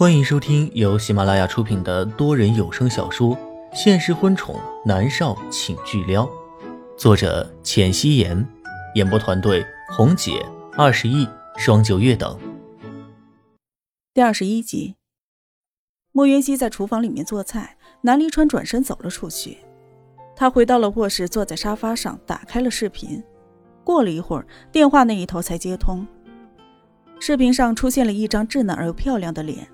欢迎收听由喜马拉雅出品的多人有声小说《现实婚宠男少请巨撩》，作者：浅汐颜，演播团队：红姐、二十亿、双九月等。第二十一集，莫云熙在厨房里面做菜，南离川转身走了出去。他回到了卧室，坐在沙发上，打开了视频。过了一会儿，电话那一头才接通。视频上出现了一张稚嫩而又漂亮的脸。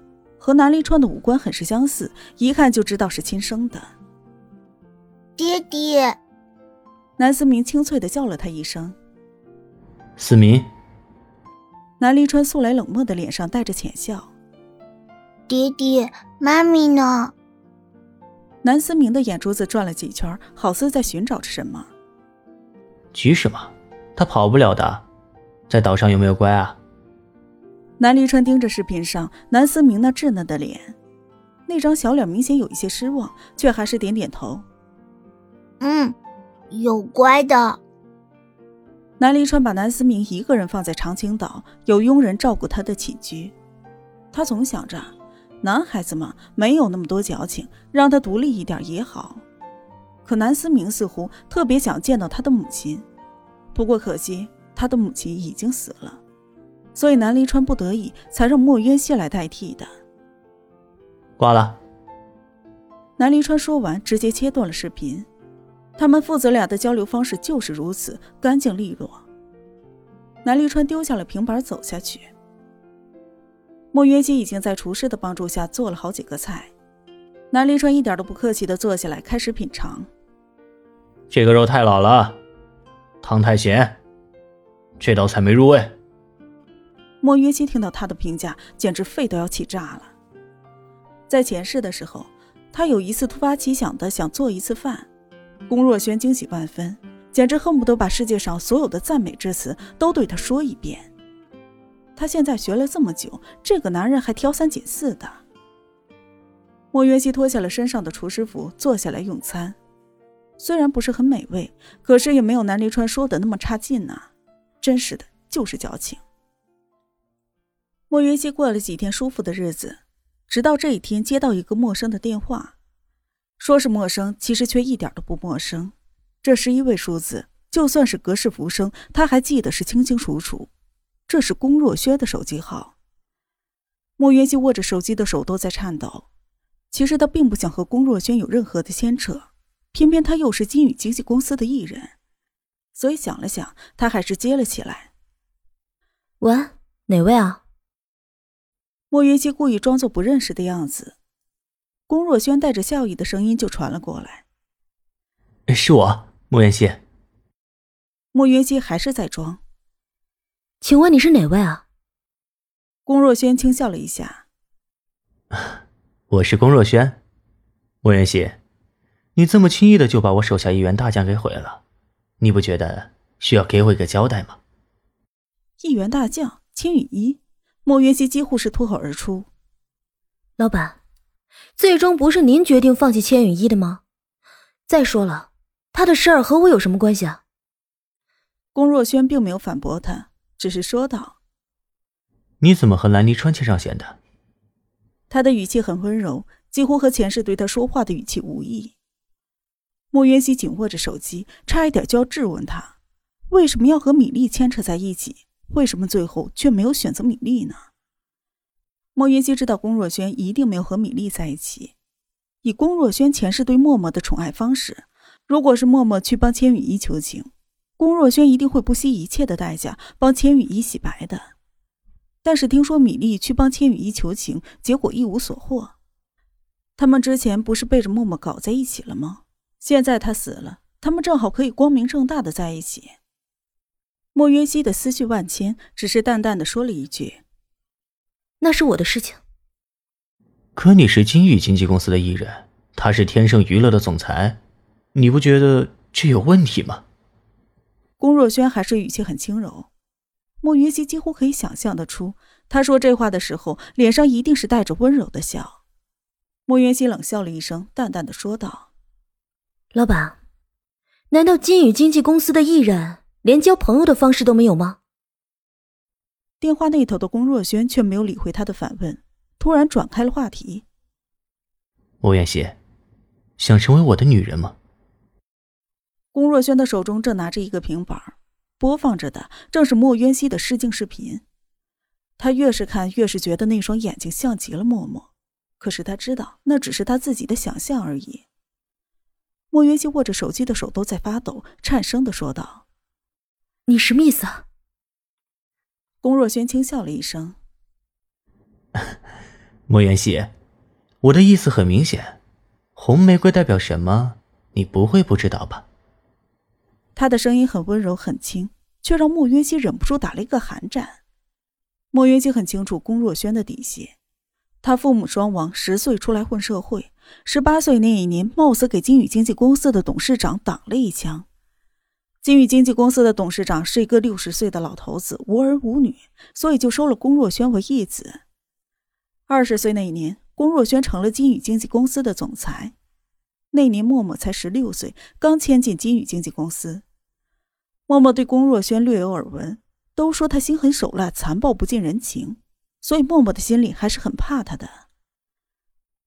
和南离川的五官很是相似，一看就知道是亲生的。爹爹，南思明清脆的叫了他一声。思明。南离川素来冷漠的脸上带着浅笑。爹爹，妈咪呢？南思明的眼珠子转了几圈，好似在寻找着什么。急什么？他跑不了的，在岛上有没有乖啊？南离川盯着视频上南思明那稚嫩的脸，那张小脸明显有一些失望，却还是点点头。嗯，有乖的。南离川把南思明一个人放在长青岛，有佣人照顾他的起居。他总想着，男孩子嘛，没有那么多矫情，让他独立一点也好。可南思明似乎特别想见到他的母亲，不过可惜他的母亲已经死了。所以南离川不得已才让莫渊熙来代替的。挂了。南离川说完，直接切断了视频。他们父子俩的交流方式就是如此干净利落。南离川丢下了平板，走下去。莫渊熙已经在厨师的帮助下做了好几个菜。南离川一点都不客气的坐下来，开始品尝。这个肉太老了，汤太咸，这道菜没入味。莫约西听到他的评价，简直肺都要气炸了。在前世的时候，他有一次突发奇想的想做一次饭，龚若轩惊喜万分，简直恨不得把世界上所有的赞美之词都对他说一遍。他现在学了这么久，这个男人还挑三拣四的。莫约西脱下了身上的厨师服，坐下来用餐。虽然不是很美味，可是也没有南离川说的那么差劲呐。真是的，就是矫情。莫云熙过了几天舒服的日子，直到这一天接到一个陌生的电话，说是陌生，其实却一点都不陌生。这十一位数字，就算是隔世浮生，他还记得是清清楚楚。这是龚若轩的手机号。莫云熙握着手机的手都在颤抖。其实他并不想和龚若轩有任何的牵扯，偏偏他又是金宇经纪公司的艺人，所以想了想，他还是接了起来。喂，哪位啊？莫云熙故意装作不认识的样子，龚若轩带着笑意的声音就传了过来：“是我，莫云熙。”莫云熙还是在装。请问你是哪位啊？龚若轩轻笑了一下：“我是龚若轩。”莫云熙，你这么轻易的就把我手下一员大将给毁了，你不觉得需要给我一个交代吗？一员大将，千羽一。莫云熙几乎是脱口而出：“老板，最终不是您决定放弃千羽一的吗？再说了，他的事儿和我有什么关系啊？”龚若轩并没有反驳他，只是说道：“你怎么和兰妮川牵上线的？”他的语气很温柔，几乎和前世对他说话的语气无异。莫云熙紧握着手机，差一点就要质问他：为什么要和米粒牵扯在一起？为什么最后却没有选择米粒呢？莫云熙知道龚若轩一定没有和米粒在一起。以龚若轩前世对默默的宠爱方式，如果是默默去帮千羽衣求情，龚若轩一定会不惜一切的代价帮千羽衣洗白的。但是听说米粒去帮千羽衣求情，结果一无所获。他们之前不是背着默默搞在一起了吗？现在他死了，他们正好可以光明正大的在一起。莫云溪的思绪万千，只是淡淡的说了一句：“那是我的事情。”可你是金宇经纪公司的艺人，他是天盛娱乐的总裁，你不觉得这有问题吗？龚若轩还是语气很轻柔。莫云溪几乎可以想象得出，他说这话的时候，脸上一定是带着温柔的笑。莫云溪冷笑了一声，淡淡的说道：“老板，难道金宇经纪公司的艺人？”连交朋友的方式都没有吗？电话那头的龚若轩却没有理会他的反问，突然转开了话题。莫元熙，想成为我的女人吗？龚若轩的手中正拿着一个平板，播放着的正是莫渊熙的试镜视频。他越是看，越是觉得那双眼睛像极了默默。可是他知道，那只是他自己的想象而已。莫渊熙握着手机的手都在发抖，颤声的说道：“你什么意思啊？”龚若轩轻笑了一声：“莫元熙，我的意思很明显，红玫瑰代表什么？你不会不知道吧？”他的声音很温柔很轻，却让莫元熙忍不住打了一个寒战。莫元熙很清楚龚若轩的底细，他父母双亡，十岁出来混社会，十八岁那一年，冒死给金宇经纪公司的董事长挡了一枪。金宇经纪公司的董事长是一个六十岁的老头子，无儿无女，所以就收了龚若轩为义子。二十岁那一年，龚若轩成了金宇经纪公司的总裁。那年默默才十六岁，刚签进金宇经纪公司。默默对龚若轩略有耳闻，都说他心狠手辣、残暴不近人情，所以默默的心里还是很怕他的。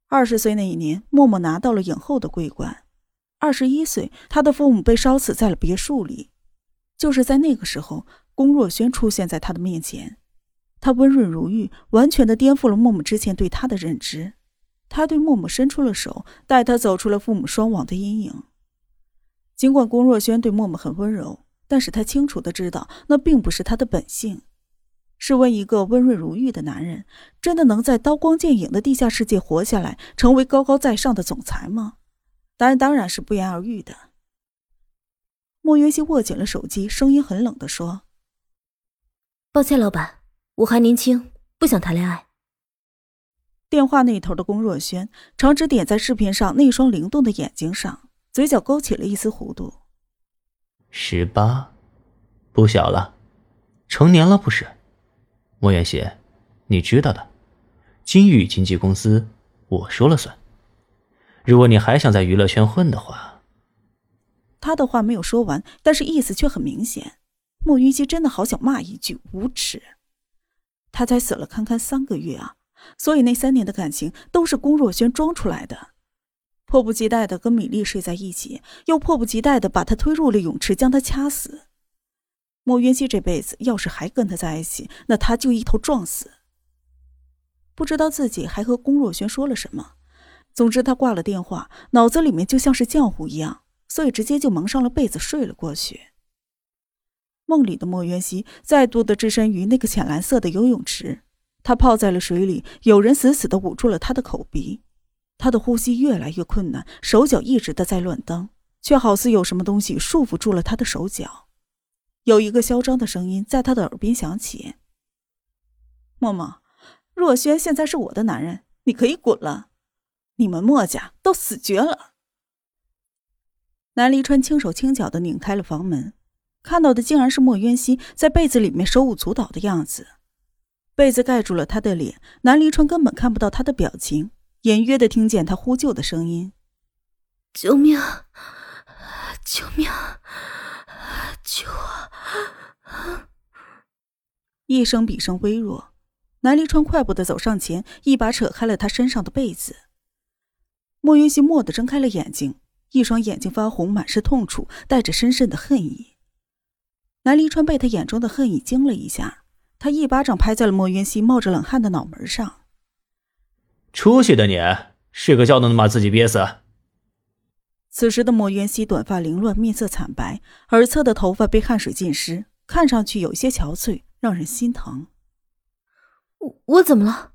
二十岁那一年，默默拿到了影后的桂冠。二十一岁，他的父母被烧死在了别墅里。就是在那个时候，龚若轩出现在他的面前。他温润如玉，完全的颠覆了默默之前对他的认知。他对默默伸出了手，带他走出了父母双亡的阴影。尽管龚若轩对默默很温柔，但是他清楚的知道，那并不是他的本性。试问，一个温润如玉的男人，真的能在刀光剑影的地下世界活下来，成为高高在上的总裁吗？答案当然是不言而喻的。莫云熙握紧了手机，声音很冷的说：“抱歉，老板，我还年轻，不想谈恋爱。”电话那头的龚若轩，长指点在视频上那双灵动的眼睛上，嘴角勾起了一丝弧度。十八，不小了，成年了不是？莫元熙，你知道的，金宇经纪公司我说了算。如果你还想在娱乐圈混的话，他的话没有说完，但是意思却很明显。莫云熙真的好想骂一句无耻。他才死了堪堪三个月啊，所以那三年的感情都是龚若轩装出来的。迫不及待的跟米粒睡在一起，又迫不及待的把他推入了泳池，将他掐死。莫云熙这辈子要是还跟他在一起，那他就一头撞死。不知道自己还和龚若轩说了什么。总之，他挂了电话，脑子里面就像是浆糊一样，所以直接就蒙上了被子睡了过去。梦里的莫渊熙再度的置身于那个浅蓝色的游泳池，他泡在了水里，有人死死的捂住了他的口鼻，他的呼吸越来越困难，手脚一直的在乱蹬，却好似有什么东西束缚住了他的手脚。有一个嚣张的声音在他的耳边响起：“默默，若轩现在是我的男人，你可以滚了。”你们墨家都死绝了。南离川轻手轻脚的拧开了房门，看到的竟然是莫渊熙在被子里面手舞足蹈的样子。被子盖住了他的脸，南离川根本看不到他的表情，隐约的听见他呼救的声音：“救命！救命！救我！”一声比声微弱。南离川快步的走上前，一把扯开了他身上的被子。莫云溪蓦地睁开了眼睛，一双眼睛发红，满是痛楚，带着深深的恨意。南离川被他眼中的恨意惊了一下，他一巴掌拍在了莫云溪冒着冷汗的脑门上。出息的你，睡个觉都能把自己憋死。此时的莫云熙短发凌乱，面色惨白，耳侧的头发被汗水浸湿，看上去有些憔悴，让人心疼。我我怎么了？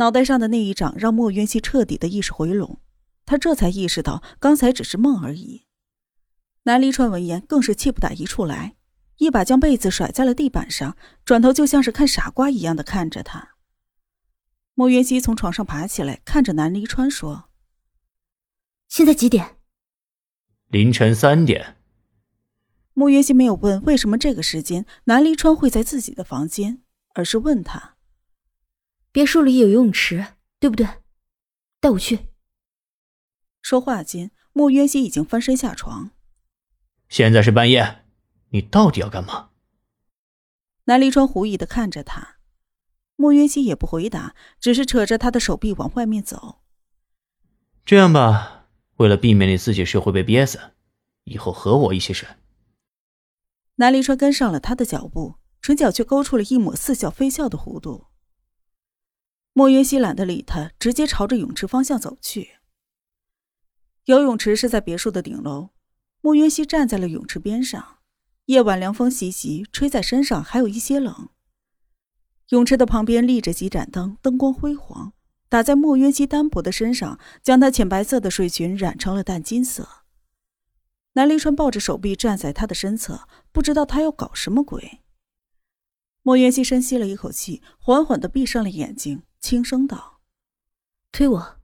脑袋上的那一掌让莫渊熙彻底的意识回笼，他这才意识到刚才只是梦而已。南离川闻言更是气不打一处来，一把将被子甩在了地板上，转头就像是看傻瓜一样的看着他。莫渊熙从床上爬起来，看着南离川说：“现在几点？”“凌晨三点。”莫渊熙没有问为什么这个时间南离川会在自己的房间，而是问他。别墅里有游泳池，对不对？带我去。说话间，莫渊熙已经翻身下床。现在是半夜，你到底要干嘛？南离川狐疑的看着他。莫渊熙也不回答，只是扯着他的手臂往外面走。这样吧，为了避免你自己是会被憋死，以后和我一起睡。南离川跟上了他的脚步，唇角却勾出了一抹似笑非笑的弧度。莫云熙懒得理他，直接朝着泳池方向走去。游泳池是在别墅的顶楼，莫云熙站在了泳池边上。夜晚凉风习习，吹在身上还有一些冷。泳池的旁边立着几盏灯，灯光辉煌，打在莫云熙单薄的身上，将她浅白色的睡裙染成了淡金色。南离川抱着手臂站在他的身侧，不知道他要搞什么鬼。莫云熙深吸了一口气，缓缓的闭上了眼睛，轻声道：“推我。”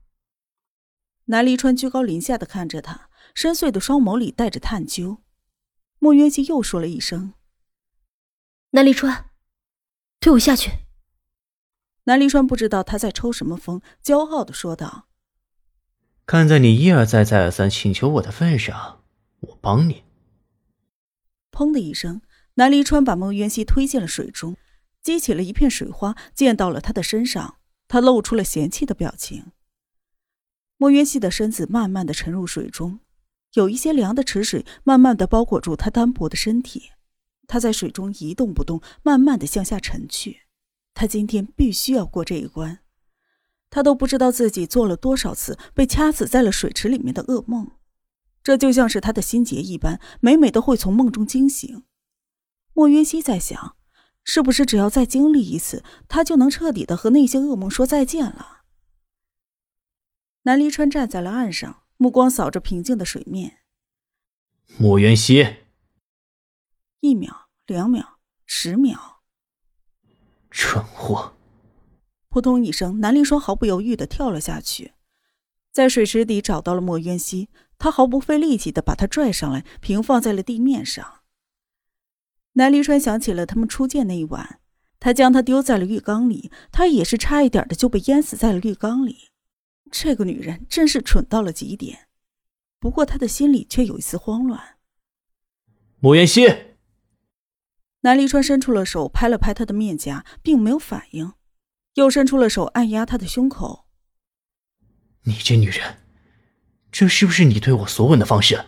南离川居高临下的看着他，深邃的双眸里带着探究。莫渊熙又说了一声：“南离川，推我下去。”南离川不知道他在抽什么风，骄傲的说道：“看在你一而再、再而三请求我的份上，我帮你。”砰的一声，南离川把莫渊熙推进了水中，激起了一片水花，溅到了他的身上。他露出了嫌弃的表情。莫渊熙的身子慢慢的沉入水中。有一些凉的池水慢慢的包裹住他单薄的身体，他在水中一动不动，慢慢的向下沉去。他今天必须要过这一关。他都不知道自己做了多少次被掐死在了水池里面的噩梦，这就像是他的心结一般，每每都会从梦中惊醒。莫渊熙在想，是不是只要再经历一次，他就能彻底的和那些噩梦说再见了？南离川站在了岸上。目光扫着平静的水面，莫渊熙。一秒，两秒，十秒，蠢货！扑通一声，南离霜毫不犹豫的跳了下去，在水池底找到了莫渊熙，他毫不费力气的把他拽上来，平放在了地面上。南离川想起了他们初见那一晚，他将她丢在了浴缸里，他也是差一点的就被淹死在了浴缸里。这个女人真是蠢到了极点，不过他的心里却有一丝慌乱。莫言熙，南离川伸出了手，拍了拍她的面颊，并没有反应，又伸出了手按压她的胸口。你这女人，这是不是你对我索吻的方式？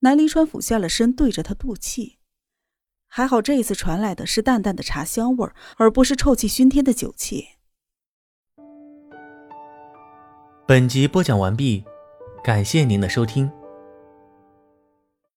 南离川俯下了身，对着她肚气。还好这一次传来的是淡淡的茶香味儿而不是臭气熏天的酒气。本集播讲完毕，感谢您的收听。